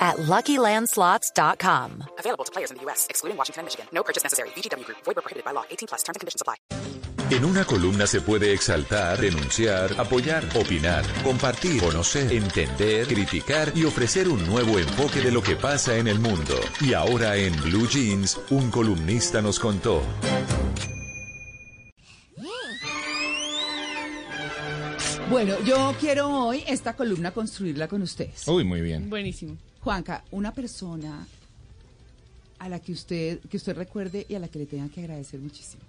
at LuckyLandSlots.com. Available to players in the U.S., excluding Washington and Michigan. No purchase necessary. VGW Group. Void where prohibited by law. 18 plus. Terms and conditions apply. En una columna se puede exaltar, denunciar, apoyar, opinar, compartir, conocer, entender, criticar y ofrecer un nuevo enfoque de lo que pasa en el mundo. Y ahora en Blue Jeans, un columnista nos contó. Bueno, yo quiero hoy esta columna construirla con ustedes. Uy, muy bien. Buenísimo. Juanca, una persona a la que usted que usted recuerde y a la que le tenga que agradecer muchísimo.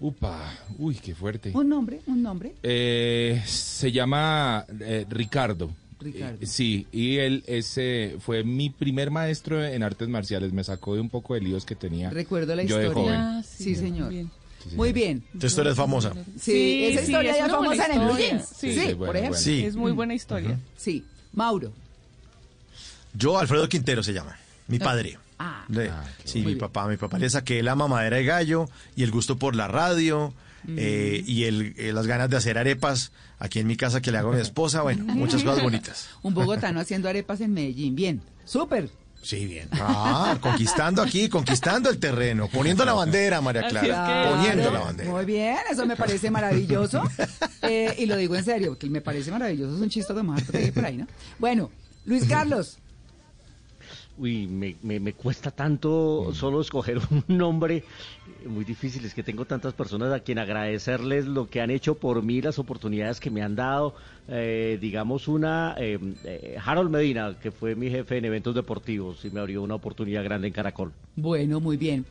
Upa, uy, qué fuerte. Un nombre, un nombre. Eh, se llama eh, Ricardo. Ricardo. Eh, sí, y él ese fue mi primer maestro en artes marciales. Me sacó de un poco de líos que tenía. Recuerdo la yo de historia. joven. Ah, sí, señor. Bien. Muy bien. Tu historia es famosa. Sí, esa historia es ya famosa en el Blue. Sí. Por ejemplo. Sí. Es muy buena historia. Sí. Mauro. Yo, Alfredo Quintero se llama. Mi padre. Ah. De- Ah, sí, mi bien. papá. Mi papá le saqué la mamadera de gallo y el gusto por la radio eh, y el, eh, las ganas de hacer arepas aquí en mi casa que le hago a mi esposa. Bueno, muchas cosas bonitas. Un bogotano haciendo arepas en Medellín. Bien. Súper. Sí, bien. Ah, conquistando aquí, conquistando el terreno, poniendo la bandera, María Clara. es que- Poniendo la bandera. Muy bien, eso me parece maravilloso. Eh, y lo digo en serio, que me parece maravilloso. Es un chiste más harto por ahí, ¿no? Bueno, Luis Carlos. Uy, me, me, me cuesta tanto solo escoger un nombre muy difícil. Es que tengo tantas personas a quien agradecerles lo que han hecho por mí, las oportunidades que me han dado. Eh, digamos una, eh, eh, Harold Medina, que fue mi jefe en eventos deportivos y me abrió una oportunidad grande en Caracol. Bueno, muy bien.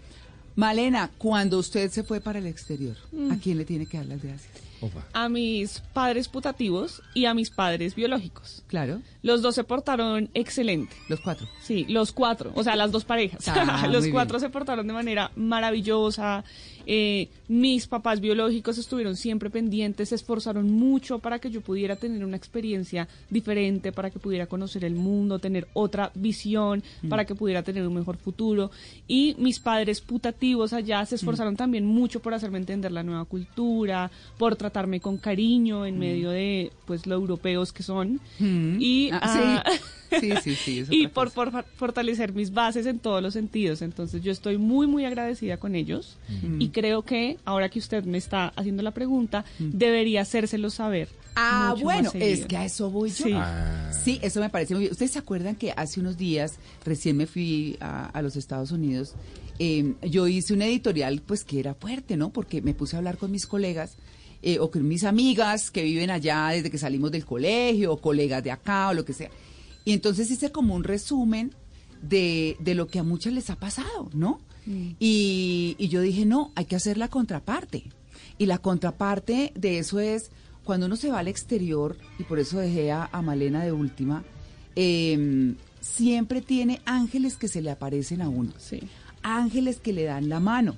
Malena, cuando usted se fue para el exterior, ¿a quién le tiene que dar las gracias? A mis padres putativos y a mis padres biológicos. Claro, Los dos se portaron excelente. los cuatro. Sí, los cuatro, o sea, las dos parejas. Ah, los cuatro bien. se portaron de manera maravillosa. Eh, mis papás biológicos estuvieron siempre pendientes, se esforzaron mucho para que yo pudiera tener una experiencia diferente, para que pudiera conocer el mundo, tener otra visión, Mm. para que pudiera tener un mejor futuro. Y mis padres putativos allá Mm. se esforzaron también mucho por hacerme entender la nueva cultura, por tratarme con cariño en medio de pues lo europeos que son. Y Ah, ah, sí. Sí, sí, sí, es y por, por fortalecer mis bases en todos los sentidos. Entonces yo estoy muy, muy agradecida con ellos y creo que ahora que usted me está haciendo la pregunta, debería hacérselo saber. Ah, mucho bueno, es que a eso voy yo. Sí. Ah. Sí, eso me parece muy bien. ¿Ustedes se acuerdan que hace unos días, recién me fui a, a los Estados Unidos, eh, yo hice un editorial pues que era fuerte, ¿no? Porque me puse a hablar con mis colegas eh, o con mis amigas que viven allá desde que salimos del colegio, o colegas de acá o lo que sea. Y entonces hice como un resumen de, de lo que a muchas les ha pasado, ¿no? Y, y yo dije, no, hay que hacer la contraparte. Y la contraparte de eso es cuando uno se va al exterior, y por eso dejé a, a Malena de última, eh, siempre tiene ángeles que se le aparecen a uno. Sí. Ángeles que le dan la mano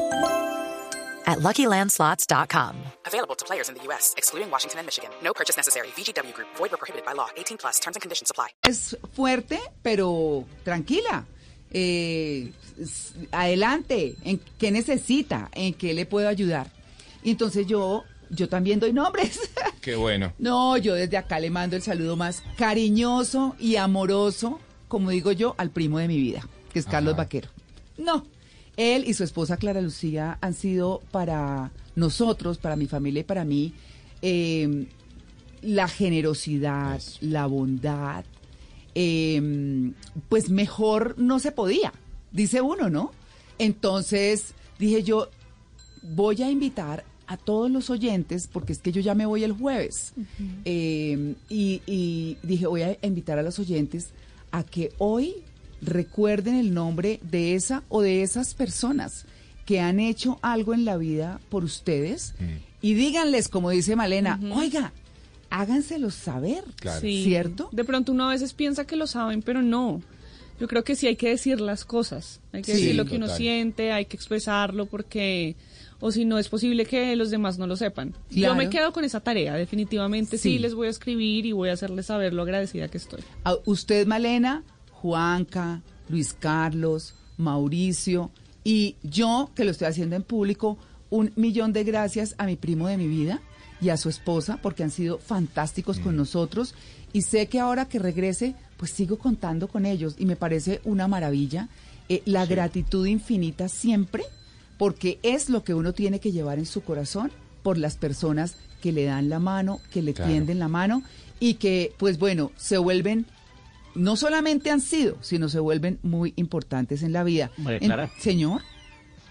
at LuckyLandSlots.com. Available to players in the U.S., excluding Washington and Michigan. No purchase necessary. VGW Group. Void where prohibited by law. 18 plus. Terms and conditions apply. es fuerte, pero tranquila. Eh, adelante, ¿en qué necesita? ¿En qué le puedo ayudar? Y entonces yo, yo también doy nombres. Qué bueno. no, yo desde acá le mando el saludo más cariñoso y amoroso, como digo yo, al primo de mi vida, que es Carlos Ajá. Vaquero. No, él y su esposa Clara Lucía han sido para nosotros, para mi familia y para mí, eh, la generosidad, Eso. la bondad, eh, pues mejor no se podía, dice uno, ¿no? Entonces dije yo, voy a invitar a todos los oyentes, porque es que yo ya me voy el jueves, eh, y, y dije, voy a invitar a los oyentes a que hoy recuerden el nombre de esa o de esas personas que han hecho algo en la vida por ustedes y díganles, como dice Malena, oiga, háganselos saber, Claro. Sí. ¿cierto? De pronto uno a veces piensa que lo saben, pero no. Yo creo que sí hay que decir las cosas. Hay que Sí, decir lo que uno siente, hay que expresarlo porque o si no es posible que los demás no lo sepan. Yo me quedo con esa tarea, definitivamente sí. Sí. les voy a escribir y voy a hacerles saber lo agradecida que estoy. A usted, Malena, Juanca, Luis Carlos, Mauricio y yo, que lo estoy haciendo en público, un millón de gracias a mi primo de mi vida y a su esposa porque han sido fantásticos con nosotros y sé que ahora que regrese, pues sigo contando con ellos y me parece una maravilla. Eh, la gratitud infinita siempre porque es lo que uno tiene que llevar en su corazón por las personas que le dan la mano, que le Claro. tienden la mano y que, pues bueno, se vuelven, no solamente han sido, sino se vuelven muy importantes en la vida. María En- Clara. señor.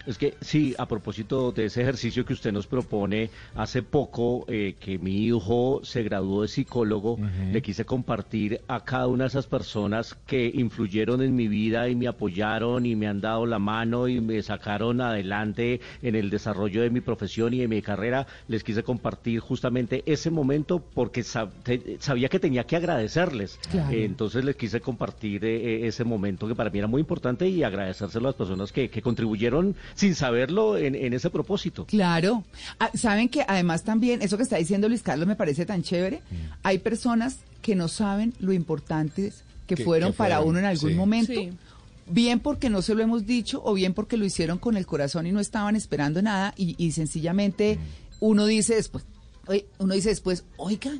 Es que sí, a propósito de ese ejercicio que usted nos propone, hace poco eh, que mi hijo se graduó de psicólogo, le quise compartir a cada una de esas personas que influyeron en mi vida y me apoyaron y me han dado la mano y me sacaron adelante en el desarrollo de mi profesión y de mi carrera, les quise compartir justamente ese momento porque sab- sabía que tenía que agradecerles. Claro. Eh, entonces les quise compartir eh, ese momento que para mí era muy importante y agradecérselo a las personas que, que contribuyeron sin saberlo en, en ese propósito. Claro. Ah, Saben que además también, eso que está diciendo Luis Carlos me parece tan chévere. Hay personas que no saben lo importantes que, Que- fueron que para uno en algún sí. momento. Sí. Bien porque no se lo hemos dicho o bien porque lo hicieron con el corazón y no estaban esperando nada y, y sencillamente uno dice después, uno dice después, oiga,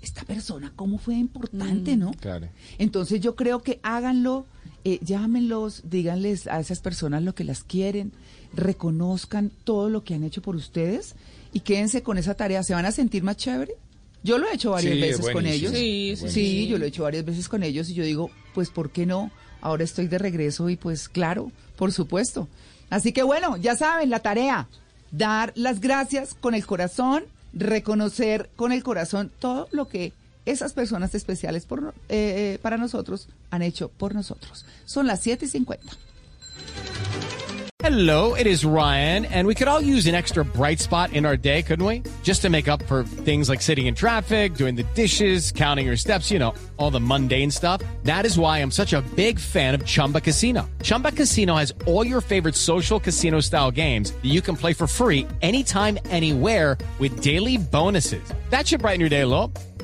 esta persona cómo fue importante, ¿no? Claro. Entonces yo creo que háganlo, eh, llámenlos, díganles a esas personas lo que las quieren, reconozcan todo lo que han hecho por ustedes y quédense con esa tarea. ¿Se van a sentir más chévere? Yo lo he hecho varias Sí, veces con ellos. Sí, sí, sí, sí. yo lo he hecho varias veces con ellos y yo digo, pues ¿por qué no? Ahora estoy de regreso y pues claro, por supuesto. Así que bueno, ya saben, la tarea, dar las gracias con el corazón, reconocer con el corazón todo lo que esas personas especiales por, eh, eh, para nosotros han hecho por nosotros. Son las 7 y 50. Hello, it is Ryan, and we could all use an extra bright spot in our day, couldn't we? Just to make up for things like sitting in traffic, doing the dishes, counting your steps, you know, all the mundane stuff. That is why I'm such a big fan of Chumba Casino. Chumba Casino has all your favorite social casino style games that you can play for free anytime, anywhere with daily bonuses. That should brighten your day a little.